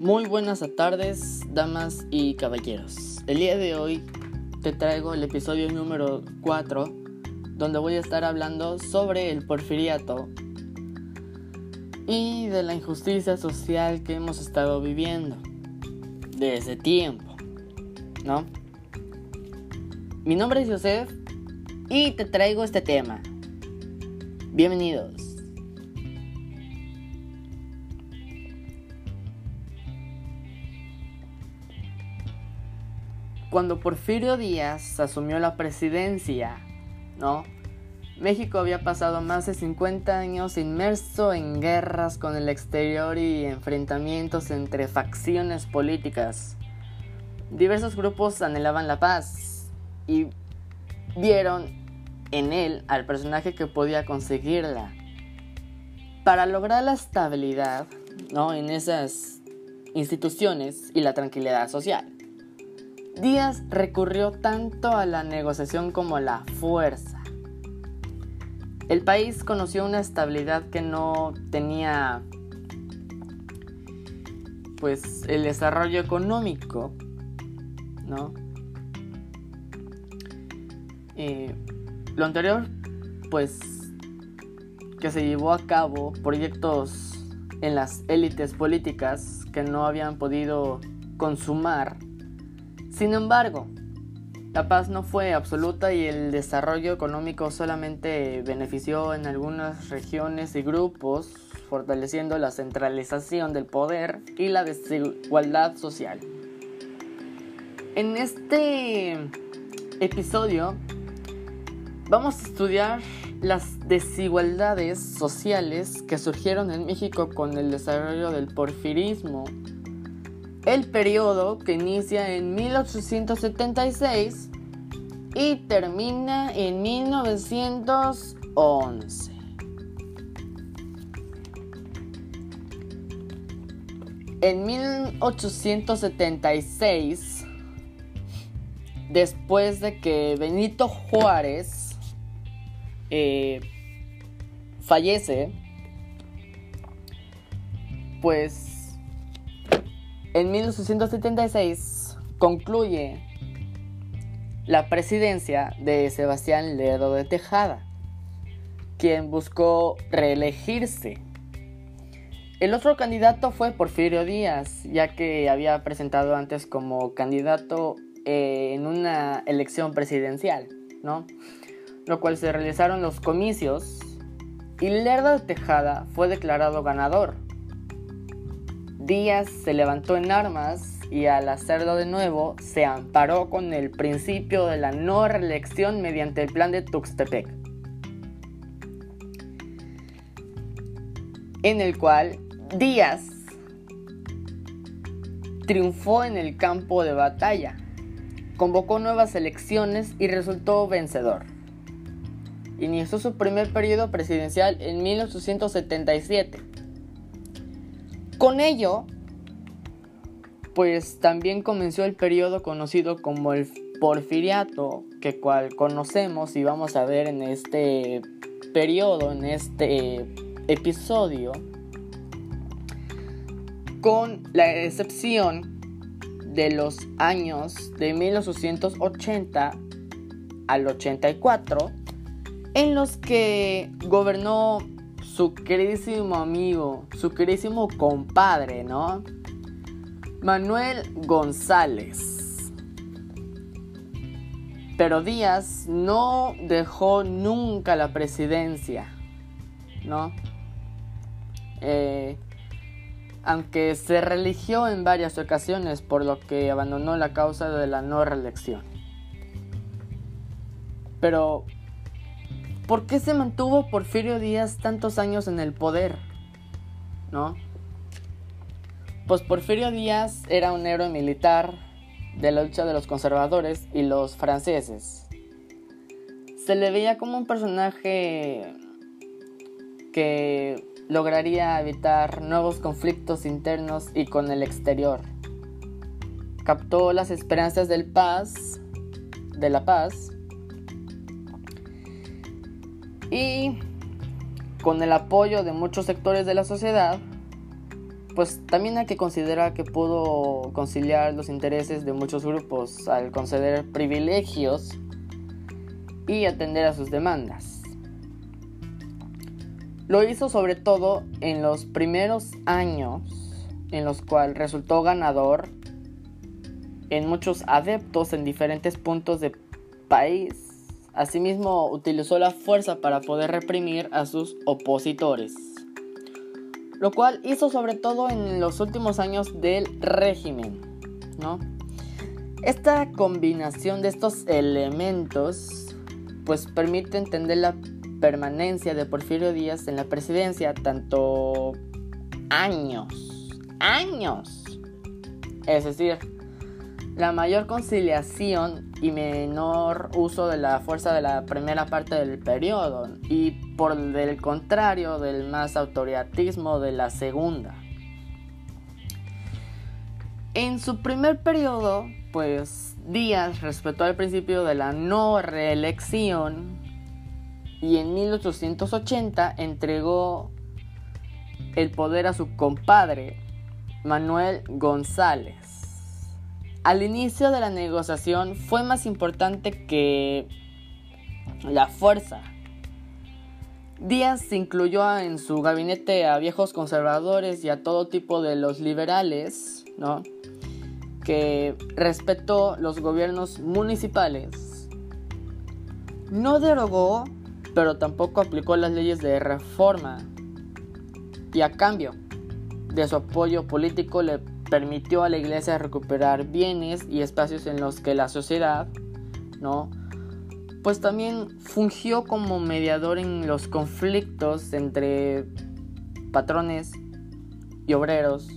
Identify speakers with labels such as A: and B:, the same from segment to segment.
A: Muy buenas tardes, damas y caballeros. El día de hoy te traigo el episodio número 4, donde voy a estar hablando sobre el porfiriato y de la injusticia social que hemos estado viviendo desde tiempo, ¿no? Mi nombre es Joseph y te traigo este tema. Bienvenidos. Cuando Porfirio Díaz asumió la presidencia, ¿no? México había pasado más de 50 años inmerso en guerras con el exterior y enfrentamientos entre facciones políticas. Diversos grupos anhelaban la paz y vieron en él al personaje que podía conseguirla. Para lograr la estabilidad ¿no? en esas instituciones y la tranquilidad social. Díaz recurrió tanto a la negociación como a la fuerza. El país conoció una estabilidad que no tenía pues el desarrollo económico, ¿no? Eh, lo anterior, pues, que se llevó a cabo proyectos en las élites políticas que no habían podido consumar sin embargo, la paz no fue absoluta y el desarrollo económico solamente benefició en algunas regiones y grupos, fortaleciendo la centralización del poder y la desigualdad social. En este episodio vamos a estudiar las desigualdades sociales que surgieron en México con el desarrollo del porfirismo el periodo que inicia en 1876 y termina en 1911. En 1876, después de que Benito Juárez eh, fallece, pues en 1876 concluye la presidencia de Sebastián Lerdo de Tejada, quien buscó reelegirse. El otro candidato fue Porfirio Díaz, ya que había presentado antes como candidato eh, en una elección presidencial, ¿no? Lo cual se realizaron los comicios y Lerdo de Tejada fue declarado ganador Díaz se levantó en armas y al hacerlo de nuevo se amparó con el principio de la no reelección mediante el plan de Tuxtepec, en el cual Díaz triunfó en el campo de batalla, convocó nuevas elecciones y resultó vencedor. Inició su primer periodo presidencial en 1877 con ello, pues también comenzó el periodo conocido como el porfiriato, que cual conocemos y vamos a ver en este periodo, en este episodio, con la excepción de los años de 1880 al 84, en los que gobernó su queridísimo amigo, su queridísimo compadre, ¿no? Manuel González. Pero Díaz no dejó nunca la presidencia, ¿no? Eh, aunque se religió en varias ocasiones, por lo que abandonó la causa de la no reelección. Pero ¿Por qué se mantuvo Porfirio Díaz tantos años en el poder? ¿No? Pues Porfirio Díaz era un héroe militar de la lucha de los conservadores y los franceses. Se le veía como un personaje que lograría evitar nuevos conflictos internos y con el exterior. Captó las esperanzas del paz, de la paz, y con el apoyo de muchos sectores de la sociedad, pues también hay que considerar que pudo conciliar los intereses de muchos grupos al conceder privilegios y atender a sus demandas. Lo hizo sobre todo en los primeros años en los cuales resultó ganador en muchos adeptos en diferentes puntos del país. Asimismo, utilizó la fuerza para poder reprimir a sus opositores, lo cual hizo sobre todo en los últimos años del régimen, ¿no? Esta combinación de estos elementos pues permite entender la permanencia de Porfirio Díaz en la presidencia tanto años, años. Es decir, la mayor conciliación y menor uso de la fuerza de la primera parte del periodo y por el contrario del más autoritarismo de la segunda. En su primer periodo, pues Díaz respetó el principio de la no reelección y en 1880 entregó el poder a su compadre Manuel González al inicio de la negociación fue más importante que la fuerza. Díaz incluyó en su gabinete a viejos conservadores y a todo tipo de los liberales, ¿no? que respetó los gobiernos municipales. No derogó, pero tampoco aplicó las leyes de reforma. Y a cambio de su apoyo político le permitió a la iglesia recuperar bienes y espacios en los que la sociedad, ¿no? Pues también fungió como mediador en los conflictos entre patrones y obreros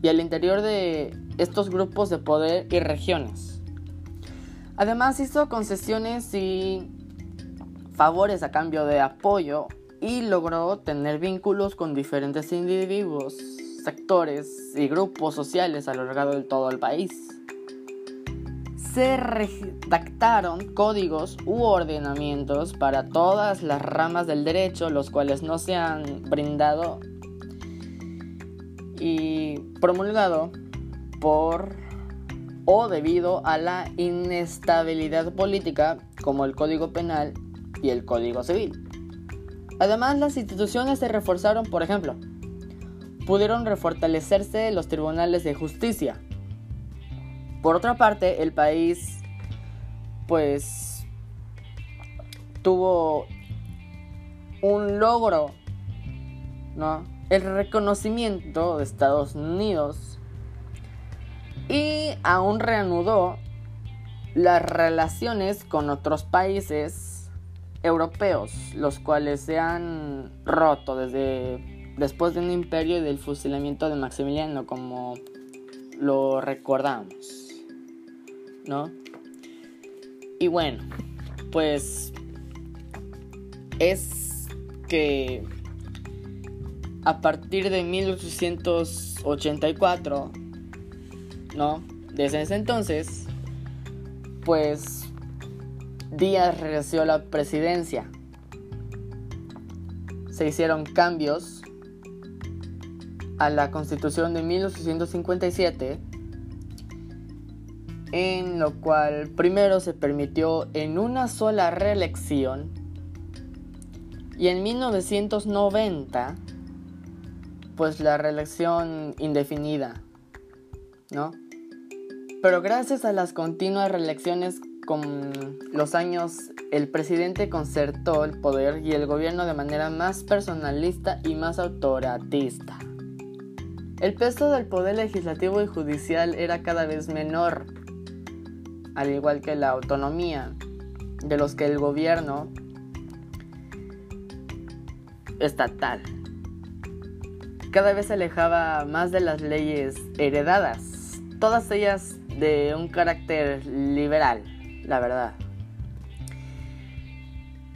A: y al interior de estos grupos de poder y regiones. Además hizo concesiones y favores a cambio de apoyo y logró tener vínculos con diferentes individuos sectores y grupos sociales a lo largo de todo el país. Se redactaron códigos u ordenamientos para todas las ramas del derecho, los cuales no se han brindado y promulgado por o debido a la inestabilidad política como el Código Penal y el Código Civil. Además, las instituciones se reforzaron, por ejemplo, pudieron refortalecerse los tribunales de justicia. Por otra parte, el país pues tuvo un logro, ¿no? El reconocimiento de Estados Unidos y aún reanudó las relaciones con otros países europeos, los cuales se han roto desde después de un imperio y del fusilamiento de Maximiliano, como lo recordamos, ¿no? Y bueno, pues es que a partir de 1884, ¿no? Desde ese entonces, pues Díaz regresó a la presidencia. Se hicieron cambios a la Constitución de 1857, en lo cual primero se permitió en una sola reelección y en 1990 pues la reelección indefinida, ¿no? Pero gracias a las continuas reelecciones con los años el presidente concertó el poder y el gobierno de manera más personalista y más autoratista. El peso del poder legislativo y judicial era cada vez menor, al igual que la autonomía de los que el gobierno estatal cada vez se alejaba más de las leyes heredadas, todas ellas de un carácter liberal, la verdad.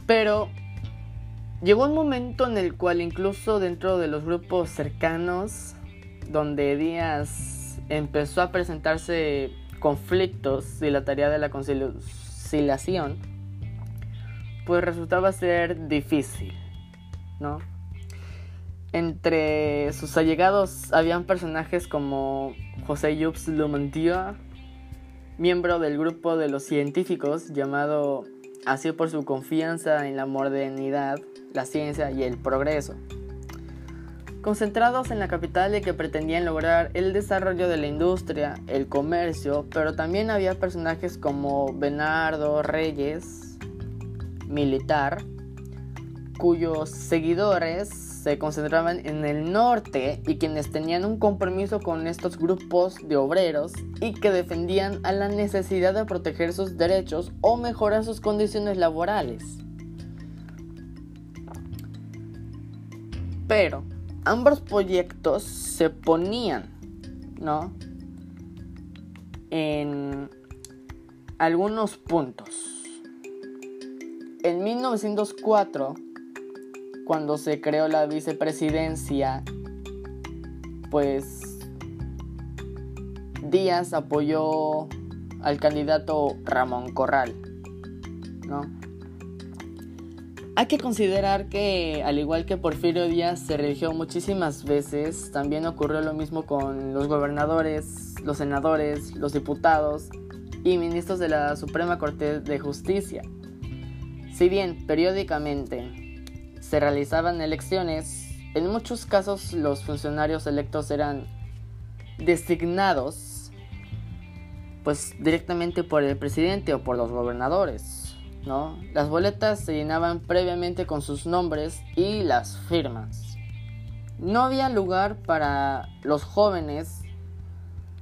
A: Pero llegó un momento en el cual incluso dentro de los grupos cercanos donde Díaz empezó a presentarse conflictos y la tarea de la conciliación, pues resultaba ser difícil, ¿no? Entre sus allegados habían personajes como José Jups Lumantia, miembro del grupo de los científicos llamado así por su confianza en la modernidad, la ciencia y el progreso. Concentrados en la capital y que pretendían lograr el desarrollo de la industria, el comercio, pero también había personajes como Bernardo Reyes, militar, cuyos seguidores se concentraban en el norte y quienes tenían un compromiso con estos grupos de obreros y que defendían a la necesidad de proteger sus derechos o mejorar sus condiciones laborales. Pero ambos proyectos se ponían, ¿no? En algunos puntos. En 1904 cuando se creó la vicepresidencia, pues Díaz apoyó al candidato Ramón Corral, ¿no? Hay que considerar que, al igual que Porfirio Díaz se religió muchísimas veces, también ocurrió lo mismo con los gobernadores, los senadores, los diputados y ministros de la Suprema Corte de Justicia. Si bien periódicamente se realizaban elecciones, en muchos casos los funcionarios electos eran designados pues directamente por el presidente o por los gobernadores, ¿no? Las boletas se llenaban previamente con sus nombres y las firmas. No había lugar para los jóvenes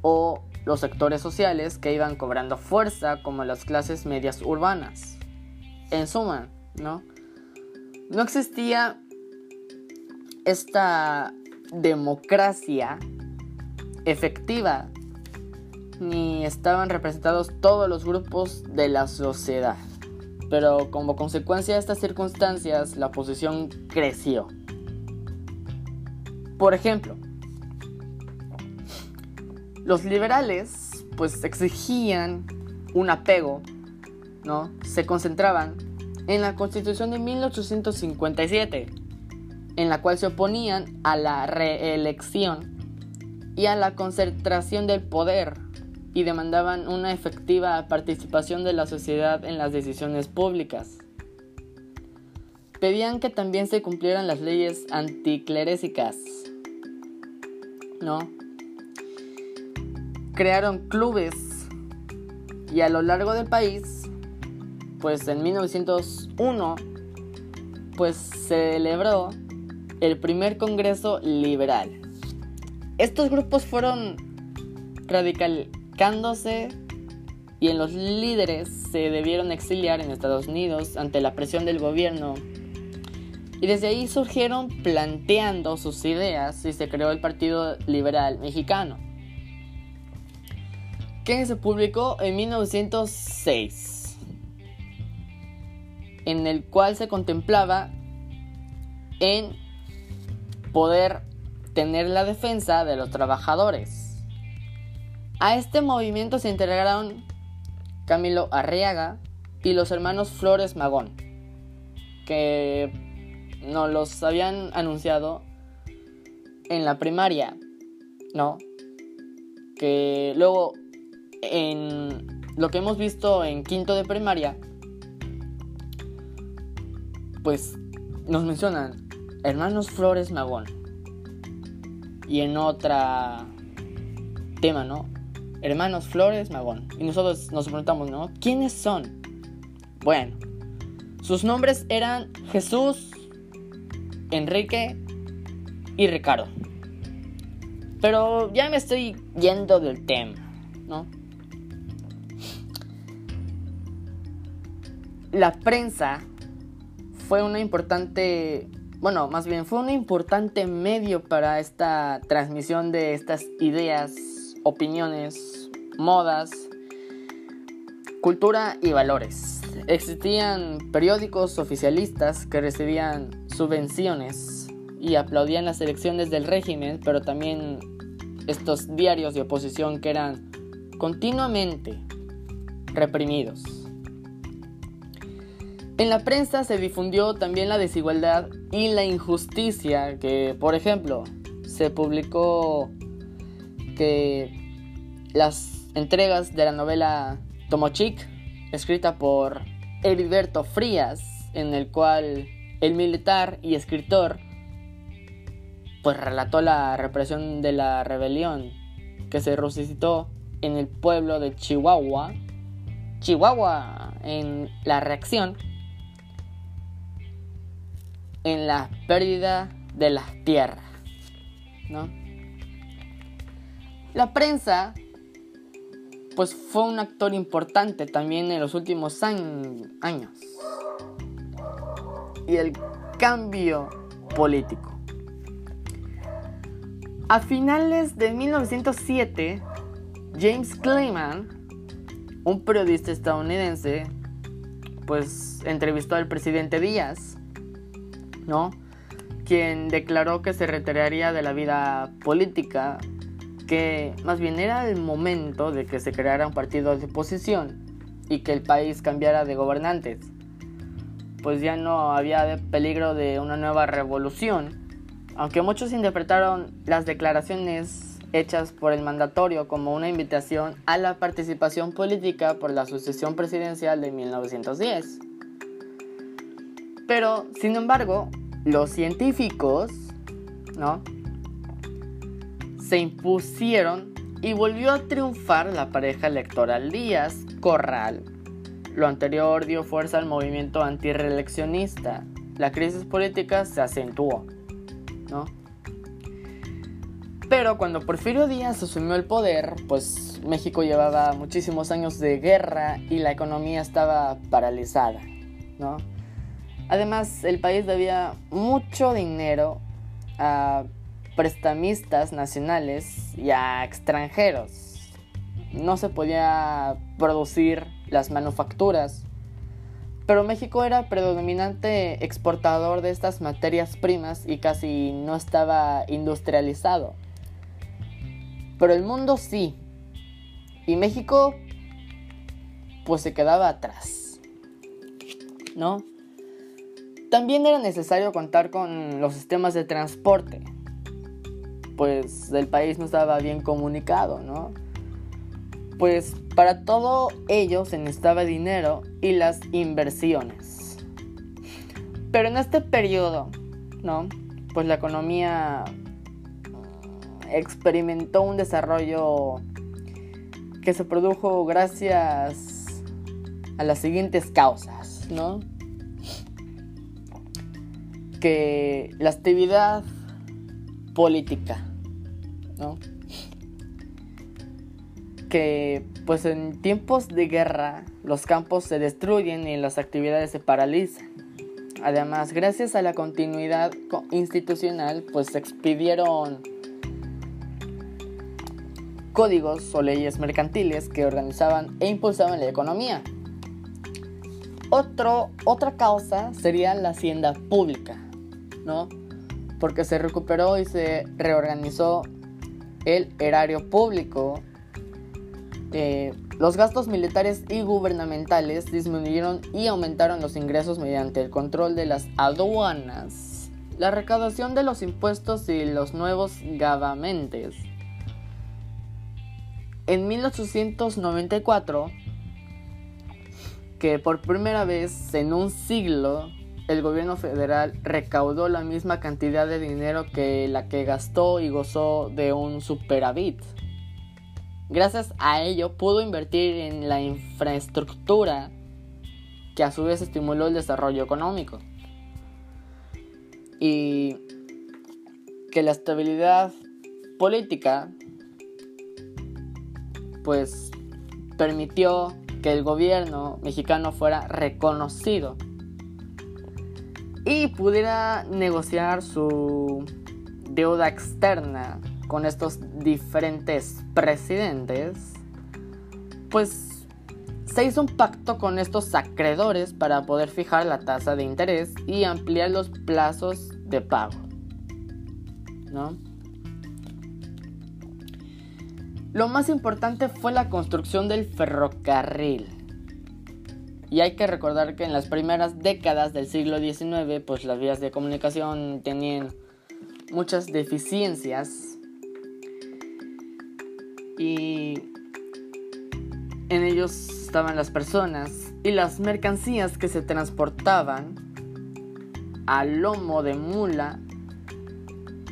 A: o los sectores sociales que iban cobrando fuerza como las clases medias urbanas. En suma, ¿no? no existía esta democracia efectiva ni estaban representados todos los grupos de la sociedad. Pero como consecuencia de estas circunstancias, la oposición creció. Por ejemplo, los liberales pues exigían un apego, ¿no? Se concentraban en la Constitución de 1857, en la cual se oponían a la reelección y a la concentración del poder y demandaban una efectiva participación de la sociedad en las decisiones públicas. Pedían que también se cumplieran las leyes anticlerésicas. ¿No? Crearon clubes y a lo largo del país pues en 1901 pues se celebró el primer Congreso Liberal. Estos grupos fueron y en los líderes se debieron exiliar en Estados Unidos ante la presión del gobierno. Y desde ahí surgieron planteando sus ideas y se creó el Partido Liberal Mexicano, que se publicó en 1906 en el cual se contemplaba en poder tener la defensa de los trabajadores. A este movimiento se integraron Camilo Arriaga y los hermanos Flores Magón, que nos los habían anunciado en la primaria, ¿no? Que luego en lo que hemos visto en quinto de primaria pues nos mencionan hermanos Flores Magón. Y en otra tema, ¿no? Hermanos Flores Magón. Y nosotros nos preguntamos, ¿no? ¿Quiénes son? Bueno, sus nombres eran Jesús, Enrique y Ricardo. Pero ya me estoy yendo del tema, ¿no? La prensa fue una importante, bueno, más bien fue un importante medio para esta transmisión de estas ideas, opiniones, modas, cultura y valores. Existían periódicos oficialistas que recibían subvenciones y aplaudían las elecciones del régimen, pero también estos diarios de oposición que eran continuamente reprimidos. En la prensa se difundió también la desigualdad y la injusticia que, por ejemplo, se publicó que las entregas de la novela Tomochic, escrita por Heriberto Frías, en el cual el militar y escritor pues relató la represión de la rebelión que se resucitó en el pueblo de Chihuahua. Chihuahua en la reacción en la pérdida de la tierra. ¿no? La prensa pues fue un actor importante también en los últimos años. Y el cambio político. A finales de 1907, James Clayman, un periodista estadounidense, pues entrevistó al presidente Díaz, ¿no? Quien declaró que se retiraría de la vida política que más bien era el momento de que se creara un partido de oposición y que el país cambiara de gobernantes, pues ya no había peligro de una nueva revolución, aunque muchos interpretaron las declaraciones hechas por el mandatorio como una invitación a la participación política por la sucesión presidencial de 1910. Pero, sin embargo, los científicos, ¿no? Se impusieron y volvió a triunfar la pareja electoral Díaz Corral. Lo anterior dio fuerza al movimiento antireeleccionista. La crisis política se acentuó, ¿no? Pero cuando Porfirio Díaz asumió el poder, pues México llevaba muchísimos años de guerra y la economía estaba paralizada, ¿no? Además, el país debía mucho dinero a prestamistas nacionales y a extranjeros. No se podía producir las manufacturas, pero México era predominante exportador de estas materias primas y casi no estaba industrializado. Pero el mundo sí. Y México pues se quedaba atrás. ¿No? También era necesario contar con los sistemas de transporte, pues el país no estaba bien comunicado, ¿no? Pues para todo ello se necesitaba dinero y las inversiones. Pero en este periodo, ¿no? Pues la economía experimentó un desarrollo que se produjo gracias a las siguientes causas, ¿no? Que la actividad política que pues en tiempos de guerra los campos se destruyen y las actividades se paralizan. Además, gracias a la continuidad institucional, pues se expidieron códigos o leyes mercantiles que organizaban e impulsaban la economía. Otra causa sería la hacienda pública, ¿no? Porque se recuperó y se reorganizó el erario público. Eh, los gastos militares y gubernamentales disminuyeron y aumentaron los ingresos mediante el control de las aduanas, la recaudación de los impuestos y los nuevos gavamentes. En 1894, que por primera vez en un siglo el gobierno federal recaudó la misma cantidad de dinero que la que gastó y gozó de un superávit. Gracias a ello pudo invertir en la infraestructura que a su vez estimuló el desarrollo económico. Y que la estabilidad política pues permitió que el gobierno mexicano fuera reconocido y pudiera negociar su deuda externa con estos diferentes presidentes, pues se hizo un pacto con estos acreedores para poder fijar la tasa de interés y ampliar los plazos de pago. ¿No? Lo más importante fue la construcción del ferrocarril. Y hay que recordar que en las primeras décadas del siglo XIX, pues las vías de comunicación tenían muchas deficiencias. Y en ellos estaban las personas y las mercancías que se transportaban a lomo de mula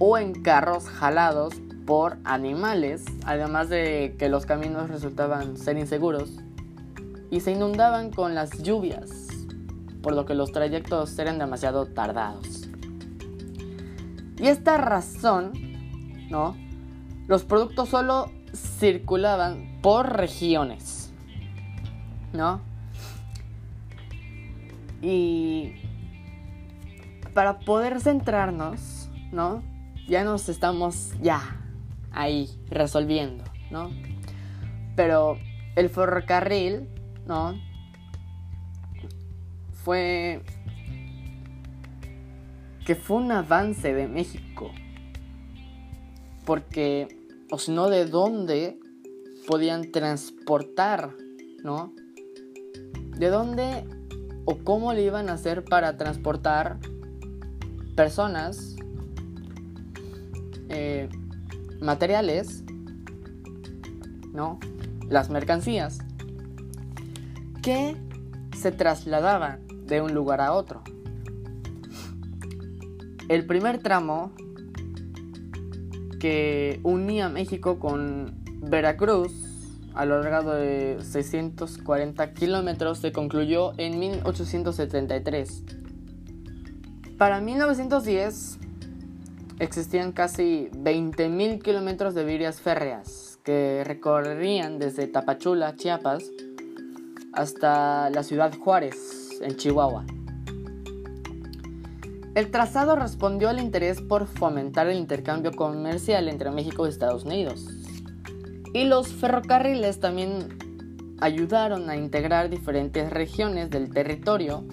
A: o en carros jalados por animales, además de que los caminos resultaban ser inseguros y se inundaban con las lluvias, por lo que los trayectos eran demasiado tardados. Y esta razón, ¿no? Los productos solo circulaban por regiones, ¿no? Y para poder centrarnos, ¿no? Ya nos estamos ya ahí resolviendo, ¿no? Pero el ferrocarril, ¿no? Fue que fue un avance de México. Porque, o si no, de dónde podían transportar, ¿no? ¿De dónde o cómo le iban a hacer para transportar personas eh, materiales, ¿no? Las mercancías se trasladaban de un lugar a otro. El primer tramo que unía México con Veracruz a lo largo de 640 kilómetros se concluyó en 1873. Para 1910 existían casi 20.000 kilómetros de vías férreas que recorrían desde Tapachula, Chiapas, hasta la ciudad Juárez, en Chihuahua. El trazado respondió al interés por fomentar el intercambio comercial entre México y Estados Unidos. Y los ferrocarriles también ayudaron a integrar diferentes regiones del territorio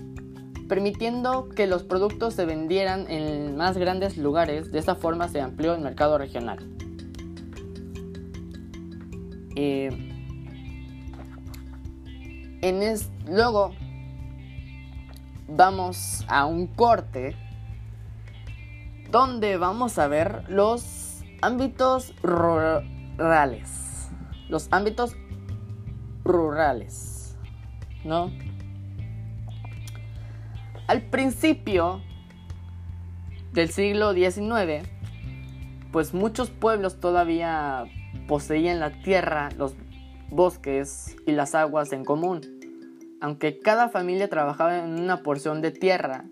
A: permitiendo que los productos se vendieran en más grandes lugares. De esta forma se amplió el mercado regional. Eh, en luego vamos a un corte donde vamos a ver los ámbitos rurales. Los ámbitos rurales. ¿No? Al principio del siglo XIX, pues muchos pueblos todavía poseían la tierra, los bosques y las aguas en común. Aunque cada familia trabajaba en una porción de tierra,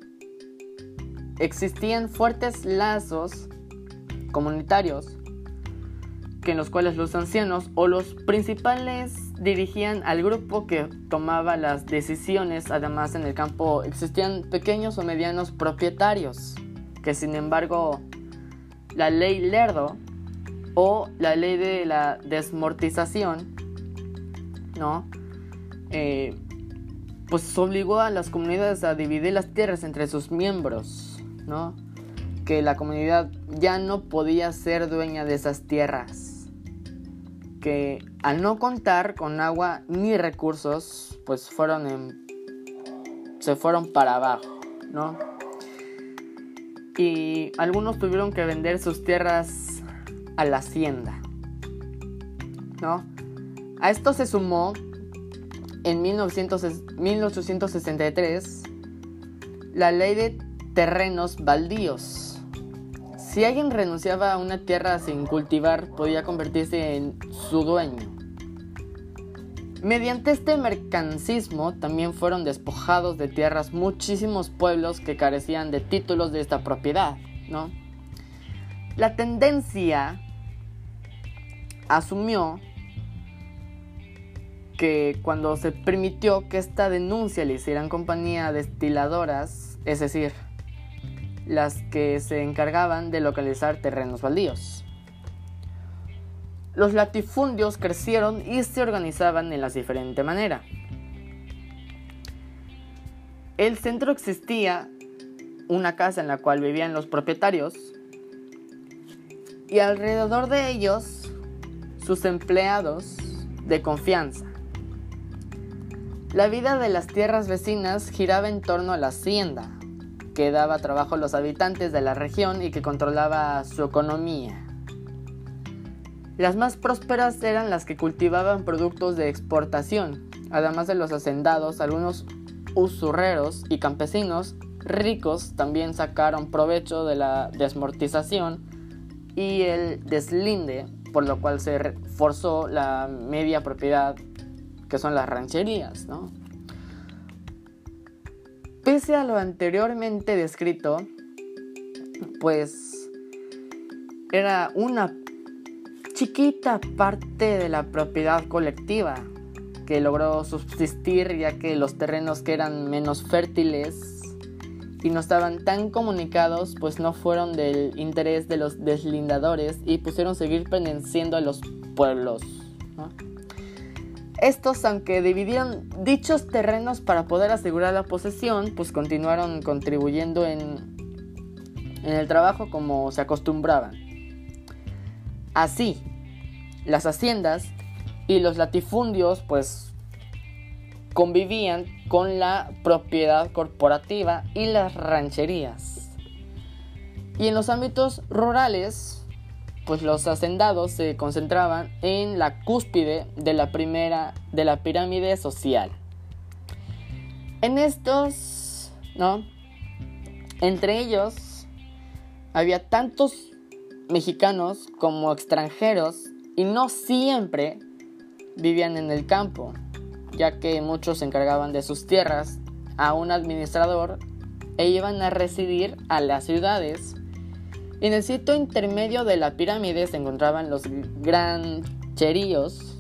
A: existían fuertes lazos comunitarios que en los cuales los ancianos o los principales dirigían al grupo que tomaba las decisiones. Además, en el campo existían pequeños o medianos propietarios, que sin embargo la ley Lerdo o la ley de la desmortización, ¿no? Eh, pues obligó a las comunidades a dividir las tierras entre sus miembros, ¿no? Que la comunidad ya no podía ser dueña de esas tierras que al no contar con agua ni recursos, pues fueron en, se fueron para abajo, ¿no? Y algunos tuvieron que vender sus tierras a la hacienda, ¿no? A esto se sumó en 1863 la ley de terrenos baldíos si alguien renunciaba a una tierra sin cultivar, podía convertirse en su dueño. Mediante este mercancismo también fueron despojados de tierras muchísimos pueblos que carecían de títulos de esta propiedad, ¿no? La tendencia asumió que cuando se permitió que esta denuncia le hicieran compañía destiladoras, es decir, las que se encargaban de localizar terrenos baldíos. Los latifundios crecieron y se organizaban en la diferente manera. El centro existía una casa en la cual vivían los propietarios y alrededor de ellos sus empleados de confianza. La vida de las tierras vecinas giraba en torno a la hacienda, que daba trabajo a los habitantes de la región y que controlaba su economía. Las más prósperas eran las que cultivaban productos de exportación, además de los hacendados, algunos usurreros y campesinos ricos también sacaron provecho de la desmortización y el deslinde, por lo cual se forzó la media propiedad que son las rancherías, ¿no? Pese a lo anteriormente descrito, pues era una chiquita parte de la propiedad colectiva que logró subsistir ya que los terrenos que eran menos fértiles y no estaban tan comunicados pues no fueron del interés de los deslindadores y pusieron seguir perteneciendo a los pueblos. Estos, aunque dividieron dichos terrenos para poder asegurar la posesión, pues continuaron contribuyendo en, en el trabajo como se acostumbraban. Así, las haciendas y los latifundios pues convivían con la propiedad corporativa y las rancherías. Y en los ámbitos rurales, pues los hacendados se concentraban en la cúspide de la primera de la pirámide social. En estos, ¿no? Entre ellos había tantos mexicanos como extranjeros y no siempre vivían en el campo, ya que muchos se encargaban de sus tierras a un administrador e iban a residir a las ciudades en el sitio intermedio de la pirámide se encontraban los grancheríos,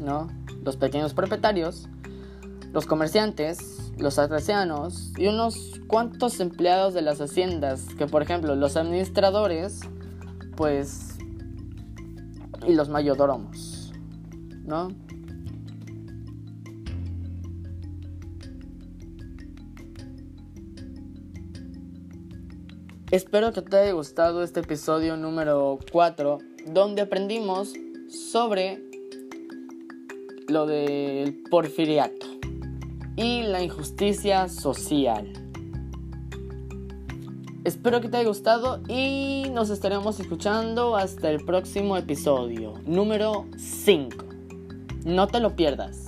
A: ¿no? los pequeños propietarios, los comerciantes, los artesanos y unos cuantos empleados de las haciendas, que por ejemplo los administradores, pues, y los mayordomos, ¿no? Espero que te haya gustado este episodio número 4, donde aprendimos sobre lo del porfiriato y la injusticia social. Espero que te haya gustado y nos estaremos escuchando hasta el próximo episodio, número 5. No te lo pierdas.